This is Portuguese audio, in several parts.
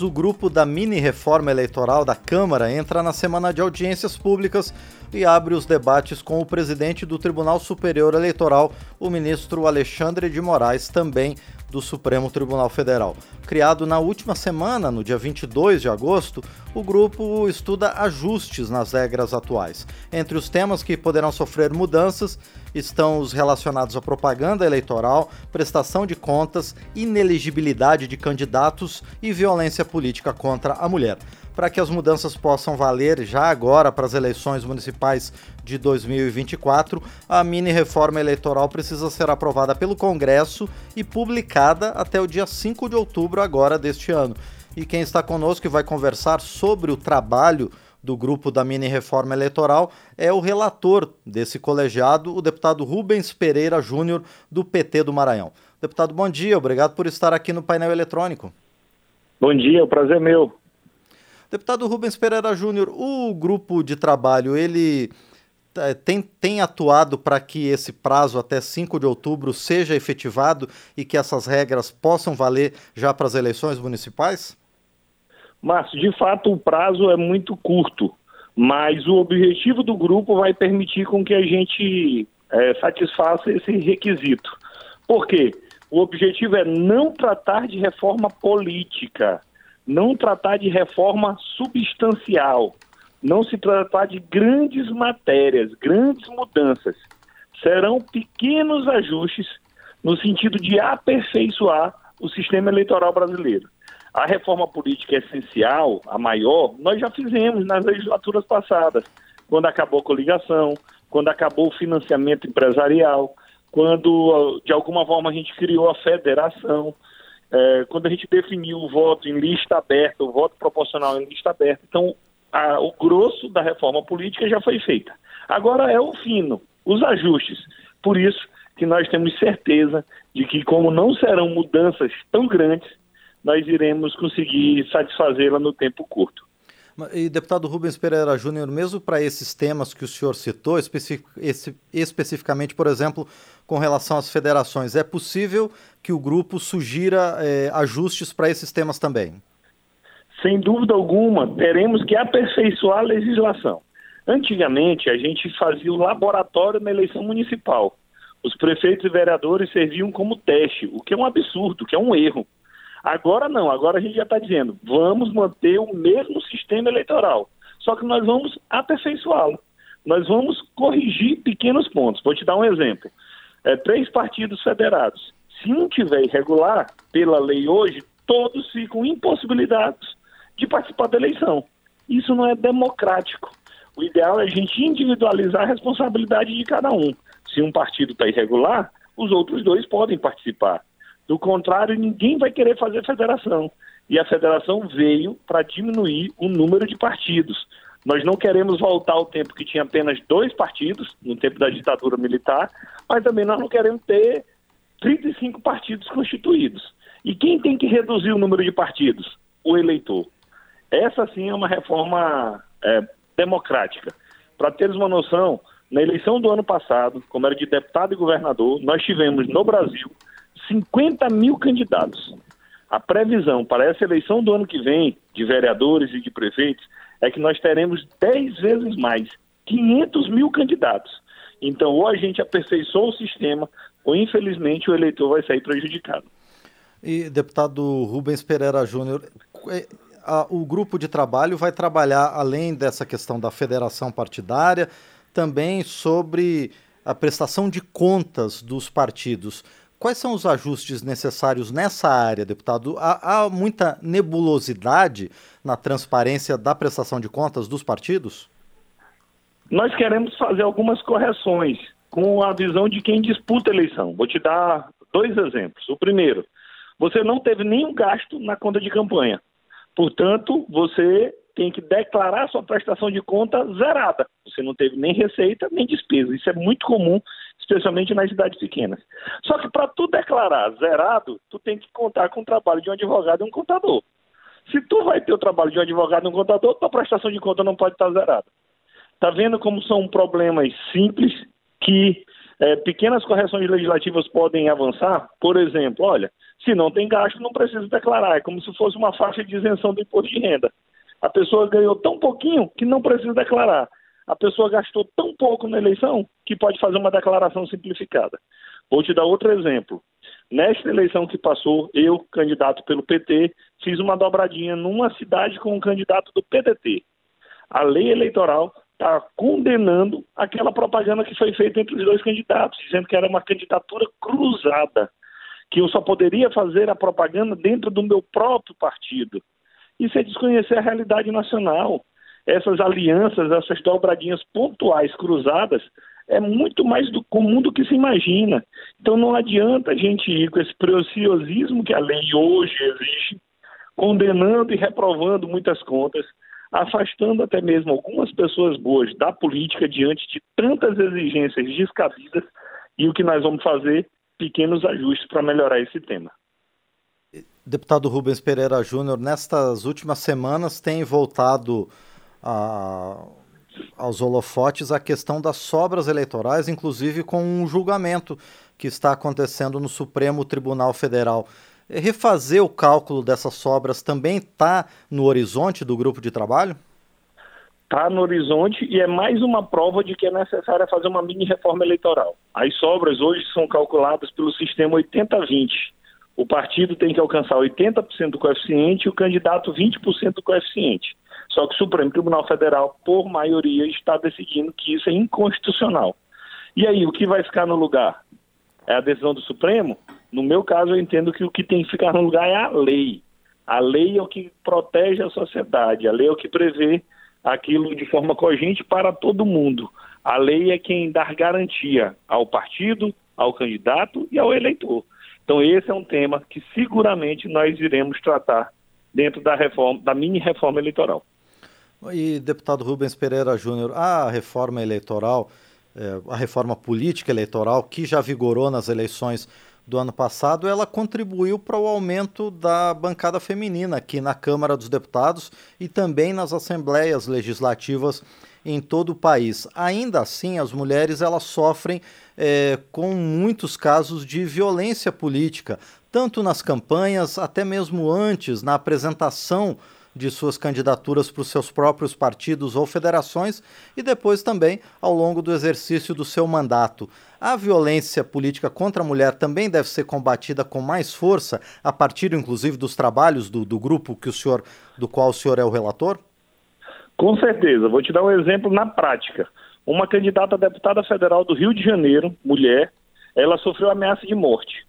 O grupo da mini reforma eleitoral da Câmara entra na semana de audiências públicas e abre os debates com o presidente do Tribunal Superior Eleitoral, o ministro Alexandre de Moraes, também do Supremo Tribunal Federal. Criado na última semana, no dia 22 de agosto, o grupo estuda ajustes nas regras atuais. Entre os temas que poderão sofrer mudanças estão os relacionados à propaganda eleitoral, prestação de contas, ineligibilidade de candidatos e violência política contra a mulher para que as mudanças possam valer já agora para as eleições municipais de 2024, a mini reforma eleitoral precisa ser aprovada pelo Congresso e publicada até o dia 5 de outubro agora deste ano. E quem está conosco e vai conversar sobre o trabalho do grupo da mini reforma eleitoral é o relator desse colegiado, o deputado Rubens Pereira Júnior, do PT do Maranhão. Deputado, bom dia, obrigado por estar aqui no painel eletrônico. Bom dia, o prazer é meu. Deputado Rubens Pereira Júnior, o grupo de trabalho, ele é, tem, tem atuado para que esse prazo até 5 de outubro seja efetivado e que essas regras possam valer já para as eleições municipais? Márcio, de fato o prazo é muito curto, mas o objetivo do grupo vai permitir com que a gente é, satisfaça esse requisito. Por quê? O objetivo é não tratar de reforma política, não tratar de reforma substancial, não se tratar de grandes matérias, grandes mudanças. Serão pequenos ajustes no sentido de aperfeiçoar o sistema eleitoral brasileiro. A reforma política essencial, a maior, nós já fizemos nas legislaturas passadas, quando acabou a coligação, quando acabou o financiamento empresarial, quando de alguma forma a gente criou a federação, é, quando a gente definiu o voto em lista aberta, o voto proporcional em lista aberta. Então, a, o grosso da reforma política já foi feita. Agora é o fino, os ajustes. Por isso que nós temos certeza de que, como não serão mudanças tão grandes, nós iremos conseguir satisfazê-la no tempo curto. E deputado Rubens Pereira Júnior, mesmo para esses temas que o senhor citou, esse, especificamente, por exemplo, com relação às federações, é possível que o grupo sugira é, ajustes para esses temas também? Sem dúvida alguma, teremos que aperfeiçoar a legislação. Antigamente, a gente fazia o laboratório na eleição municipal. Os prefeitos e vereadores serviam como teste, o que é um absurdo, o que é um erro. Agora não, agora a gente já está dizendo, vamos manter o mesmo sistema eleitoral, só que nós vamos aperfeiçoá-lo. Nós vamos corrigir pequenos pontos. Vou te dar um exemplo. É, três partidos federados. Se um tiver irregular, pela lei hoje, todos ficam impossibilitados de participar da eleição. Isso não é democrático. O ideal é a gente individualizar a responsabilidade de cada um. Se um partido está irregular, os outros dois podem participar. Do contrário, ninguém vai querer fazer federação. E a federação veio para diminuir o número de partidos. Nós não queremos voltar ao tempo que tinha apenas dois partidos, no tempo da ditadura militar, mas também nós não queremos ter 35 partidos constituídos. E quem tem que reduzir o número de partidos? O eleitor. Essa sim é uma reforma é, democrática. Para teres uma noção, na eleição do ano passado, como era de deputado e governador, nós tivemos no Brasil 50 mil candidatos. A previsão para essa eleição do ano que vem, de vereadores e de prefeitos, é que nós teremos 10 vezes mais, 500 mil candidatos. Então, ou a gente aperfeiçoa o sistema, ou infelizmente o eleitor vai sair prejudicado. E, deputado Rubens Pereira Júnior, é, o grupo de trabalho vai trabalhar, além dessa questão da federação partidária, também sobre a prestação de contas dos partidos. Quais são os ajustes necessários nessa área, deputado? Há, há, muita nebulosidade na transparência da prestação de contas dos partidos? Nós queremos fazer algumas correções com a visão de quem disputa a eleição. Vou te dar dois exemplos. O primeiro, você não teve nenhum gasto na conta de campanha. Portanto, você tem que declarar sua prestação de conta zerada. Você não teve nem receita nem despesa. Isso é muito comum especialmente nas cidades pequenas. Só que para tu declarar zerado, tu tem que contar com o trabalho de um advogado e um contador. Se tu vai ter o trabalho de um advogado e um contador, tua prestação de conta não pode estar zerada. Tá vendo como são problemas simples que é, pequenas correções legislativas podem avançar? Por exemplo, olha, Se não tem gasto, não precisa declarar. É como se fosse uma faixa de isenção do imposto de renda. A pessoa ganhou tão pouquinho que não precisa declarar. A pessoa gastou tão pouco na eleição que pode fazer uma declaração simplificada. Vou te dar outro exemplo. Nesta eleição que passou, eu, candidato pelo PT, fiz uma dobradinha numa cidade com um candidato do PDT. A lei eleitoral está condenando aquela propaganda que foi feita entre os dois candidatos, dizendo que era uma candidatura cruzada, que eu só poderia fazer a propaganda dentro do meu próprio partido. Isso é desconhecer a realidade nacional. Essas alianças, essas dobradinhas pontuais cruzadas, é muito mais do comum do que se imagina. Então não adianta a gente ir com esse preciosismo que a lei hoje exige, condenando e reprovando muitas contas, afastando até mesmo algumas pessoas boas da política diante de tantas exigências descabidas e o que nós vamos fazer, pequenos ajustes para melhorar esse tema. Deputado Rubens Pereira Júnior, nestas últimas semanas tem voltado a, aos holofotes a questão das sobras eleitorais, inclusive com um julgamento que está acontecendo no Supremo Tribunal Federal. Refazer o cálculo dessas sobras também está no horizonte do grupo de trabalho? Está no horizonte e é mais uma prova de que é necessário fazer uma mini reforma eleitoral. As sobras hoje são calculadas pelo sistema 80-20. O partido tem que alcançar 80% do coeficiente e o candidato 20% do coeficiente. Só que o Supremo Tribunal Federal, por maioria, está decidindo que isso é inconstitucional. E aí, o que vai ficar no lugar? É a decisão do Supremo? No meu caso, eu entendo que o que tem que ficar no lugar é a lei. A lei é o que protege a sociedade, a lei é o que prevê aquilo de forma cogente para todo mundo. A lei é quem dá garantia ao partido, ao candidato e ao eleitor. Então esse é um tema que seguramente nós iremos tratar dentro da reforma, da mini reforma eleitoral. E deputado Rubens Pereira Júnior, a reforma eleitoral, é, a reforma política eleitoral que já vigorou nas eleições do ano passado, ela contribuiu para o aumento da bancada feminina aqui na Câmara dos Deputados e também nas assembleias legislativas em todo o país. Ainda assim, as mulheres elas sofrem é, com muitos casos de violência política, tanto nas campanhas, até mesmo antes, na apresentação de suas candidaturas para os seus próprios partidos ou federações e depois também ao longo do exercício do seu mandato. A violência política contra a mulher também deve ser combatida com mais força, a partir inclusive dos trabalhos do, do grupo que o senhor, do qual o senhor é o relator? Com certeza. Vou te dar um exemplo na prática. Uma candidata a deputada federal do Rio de Janeiro, mulher, ela sofreu ameaça de morte.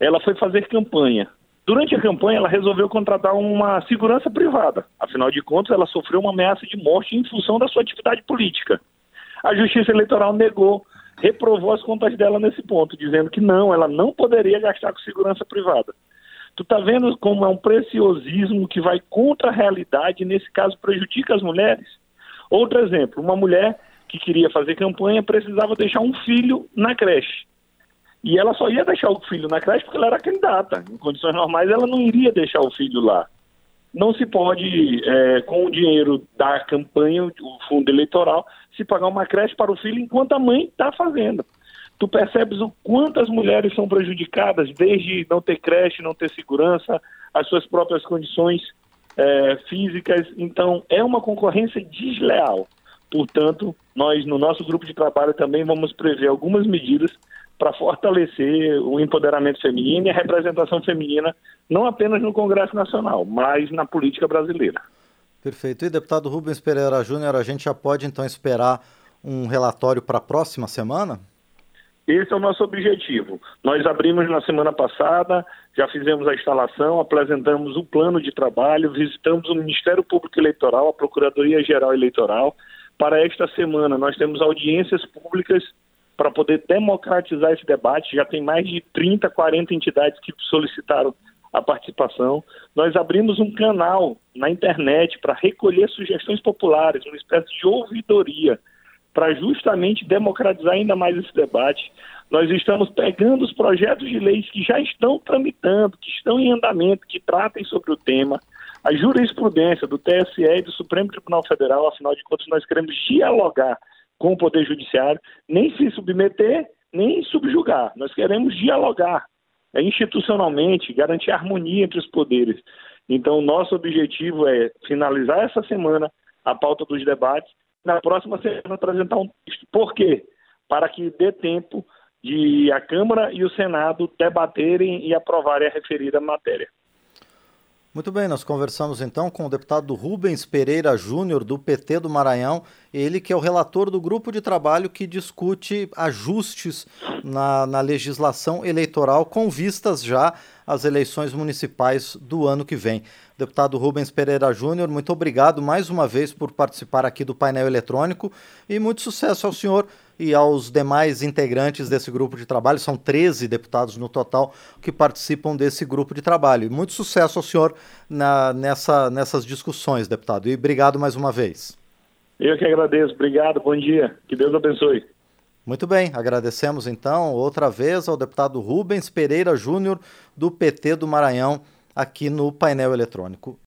Ela foi fazer campanha. Durante a campanha, ela resolveu contratar uma segurança privada. Afinal de contas, ela sofreu uma ameaça de morte em função da sua atividade política. A Justiça Eleitoral negou, reprovou as contas dela nesse ponto, dizendo que não, ela não poderia gastar com segurança privada. Tu tá vendo como é um preciosismo que vai contra a realidade e, nesse caso, prejudica as mulheres? Outro exemplo, uma mulher que queria fazer campanha precisava deixar um filho na creche. E ela só ia deixar o filho na creche porque ela era candidata. Em condições normais, ela não iria deixar o filho lá. Não se pode, é, com o dinheiro da campanha, o fundo eleitoral, se pagar uma creche para o filho enquanto a mãe está fazendo. Tu percebes o quanto as mulheres são prejudicadas, desde não ter creche, não ter segurança, as suas próprias condições é, físicas. Então, é uma concorrência desleal. Portanto, nós, no nosso grupo de trabalho, também vamos prever algumas medidas para fortalecer o empoderamento feminino e a representação feminina, não apenas no Congresso Nacional, mas na política brasileira. Perfeito. E deputado Rubens Pereira Júnior, a gente já pode então esperar um relatório para a próxima semana? Esse é o nosso objetivo. Nós abrimos na semana passada, já fizemos a instalação, apresentamos o plano de trabalho, visitamos o Ministério Público Eleitoral, a Procuradoria Geral Eleitoral. Para esta semana, nós temos audiências públicas para poder democratizar esse debate. Já tem mais de 30, 40 entidades que solicitaram a participação. Nós abrimos um canal na internet para recolher sugestões populares, uma espécie de ouvidoria, para justamente democratizar ainda mais esse debate. Nós estamos pegando os projetos de leis que já estão tramitando, que estão em andamento, que tratem sobre o tema. A jurisprudência do TSE e do Supremo Tribunal Federal, afinal de contas, nós queremos dialogar com o Poder Judiciário, nem se submeter, nem subjugar. Nós queremos dialogar. é, institucionalmente garantir harmonia entre os poderes. Então, nosso objetivo é finalizar essa semana a pauta dos debates, na próxima semana apresentar um texto. Por quê? Para que dê tempo de a Câmara e o Senado debaterem e aprovarem a referida matéria. Muito bem, nós conversamos então com o deputado Rubens Pereira Júnior, do PT do Maranhão, ele que é o relator do grupo de trabalho que discute ajustes na, na legislação eleitoral com vistas já às eleições municipais do ano que vem. Deputado Rubens Pereira Júnior, muito obrigado mais uma vez por participar aqui do painel eletrônico e muito sucesso ao senhor e aos demais integrantes desse grupo de trabalho. São 13 deputados no total que participam desse grupo de trabalho. E muito sucesso ao senhor na, nessa, nessas discussões, deputado. E obrigado mais uma vez. Eu que agradeço. Obrigado. Bom dia. Que Deus abençoe. Muito bem, agradecemos então outra vez ao deputado Rubens Pereira Júnior, do PT do Maranhão, aqui no painel eletrônico.